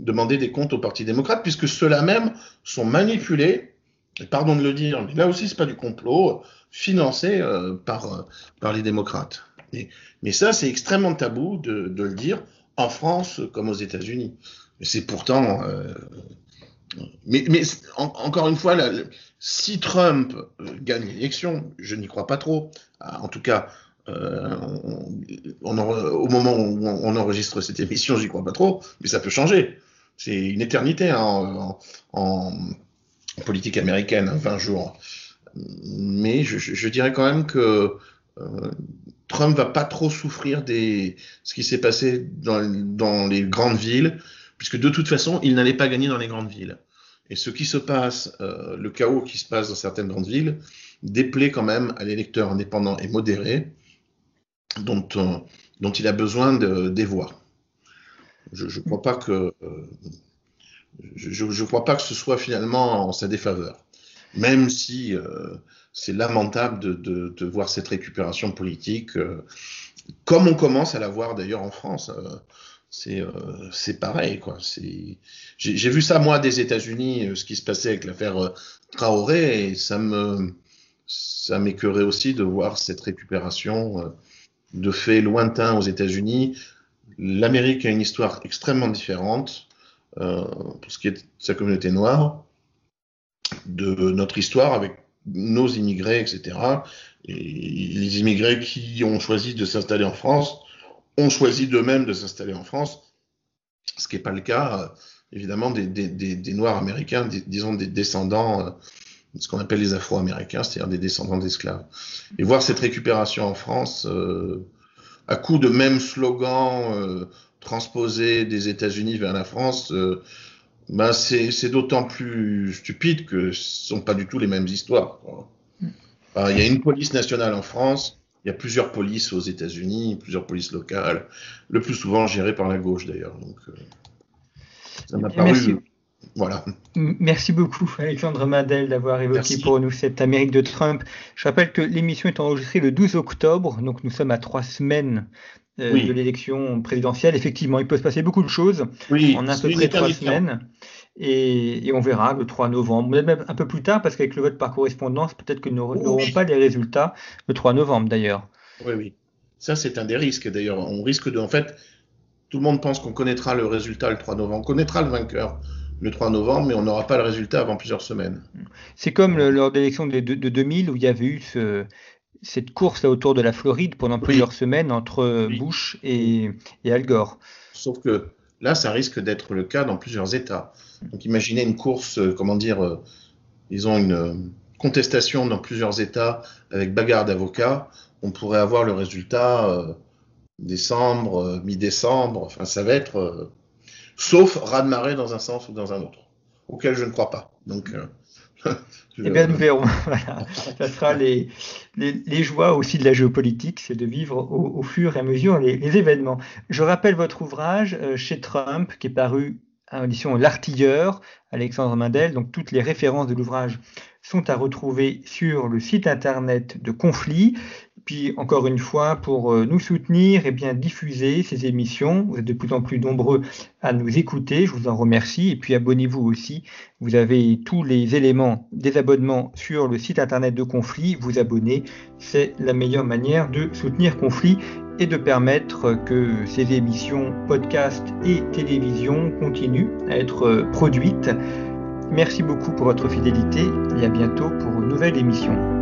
Speaker 3: demander des comptes au Parti démocrate, puisque ceux-là même sont manipulés, pardon de le dire, mais là aussi c'est pas du complot, financés euh, par, par les démocrates. Mais, ça, c'est extrêmement tabou de, de, le dire en France comme aux États-Unis. C'est pourtant. mais, encore une fois, si Trump gagne l'élection, je n'y crois pas trop. En tout cas, euh, au moment où on enregistre cette émission, j'y crois pas trop, mais ça peut changer. C'est une éternité hein, en, politique américaine, 20 jours. Mais je, dirais quand même que euh, Trump va pas trop souffrir des ce qui s'est passé dans, les grandes villes, puisque de toute façon, il n'allait pas gagner dans les grandes villes. Et ce qui se passe, euh, le chaos qui se passe dans certaines grandes villes, déplaît quand même à l'électeur indépendant et modéré, dont, euh, dont il a besoin de, des voix. Je ne crois pas que je, je, crois pas que ce soit finalement en sa défaveur, même si euh, c'est lamentable de, voir cette récupération politique, euh, comme on commence à la voir d'ailleurs en France. C'est c'est pareil quoi. J'ai vu ça moi des États-Unis, ce qui se passait avec l'affaire Traoré, et ça me ça m'écœurait aussi de voir cette récupération de faits lointains aux États-Unis. L'Amérique a une histoire extrêmement différente euh, pour ce qui est de sa communauté noire, de notre histoire avec nos immigrés, etc. Et les immigrés qui ont choisi de s'installer en France ont choisi d'eux-mêmes de s'installer en France, ce qui n'est pas le cas, euh, évidemment, des, Noirs américains, disons des descendants, euh, ce qu'on appelle les Afro-Américains, c'est-à-dire des descendants d'esclaves. Et voir cette récupération en France, euh, à coup de même slogan euh, transposé des États-Unis vers la France, euh, ben c'est d'autant plus stupide que ce sont pas du tout les mêmes histoires. Il y a une police nationale en France, il y a plusieurs polices aux États-Unis, plusieurs polices locales, le plus souvent gérées par la gauche d'ailleurs. Donc, euh,
Speaker 2: ça m'a paru.
Speaker 3: Voilà.
Speaker 2: Merci beaucoup, Alexandre Madel, d'avoir évoqué pour nous cette Amérique de Trump. Je rappelle que l'émission est enregistrée le 12 octobre, donc nous sommes à trois semaines euh, de l'élection présidentielle. Effectivement, il peut se passer beaucoup de choses en à peu près trois semaines. Et, on verra le 3 novembre, même un peu plus tard, parce qu'avec le vote par correspondance, peut-être que nous n'aurons pas les résultats le 3 novembre d'ailleurs.
Speaker 3: Oui, oui. Ça, c'est un des risques d'ailleurs. On risque de. En fait, tout le monde pense qu'on connaîtra le résultat le 3 novembre. On connaîtra le vainqueur le 3 novembre, mais on n'aura pas le résultat avant plusieurs semaines.
Speaker 2: C'est comme lors de l'élection de, 2000 où il y avait eu cette course autour de la Floride pendant plusieurs semaines entre Bush et, Al Gore.
Speaker 3: Sauf que là, ça risque d'être le cas dans plusieurs États. Donc imaginez une course, euh, comment dire, euh, ils ont une euh, contestation dans plusieurs États avec bagarre d'avocats. On pourrait avoir le résultat décembre, mi-décembre. Enfin, ça va être sauf raz-de-marée dans un sens ou dans un autre, auquel je ne crois pas. Donc,
Speaker 2: euh, [LAUGHS] eh bien, [LAUGHS] nous verrons. [LAUGHS] Ça sera les, les, joies aussi de la géopolitique, c'est de vivre au, fur et à mesure les, événements. Je rappelle votre ouvrage euh, chez Trump, qui est paru à l'édition L'Artilleur, Alexandre Mandel. Donc, toutes les références de l'ouvrage sont à retrouver sur le site internet de Conflit. Puis encore une fois, pour euh, nous soutenir et bien diffuser ces émissions, vous êtes de plus en plus nombreux à nous écouter, je vous en remercie. Et puis abonnez-vous aussi, vous avez tous les éléments des abonnements sur le site internet de Conflit. Vous abonner, c'est la meilleure manière de soutenir Conflit et de permettre que ces émissions podcast et télévision continuent à être produites. Merci beaucoup pour votre fidélité et à bientôt pour une nouvelle émission.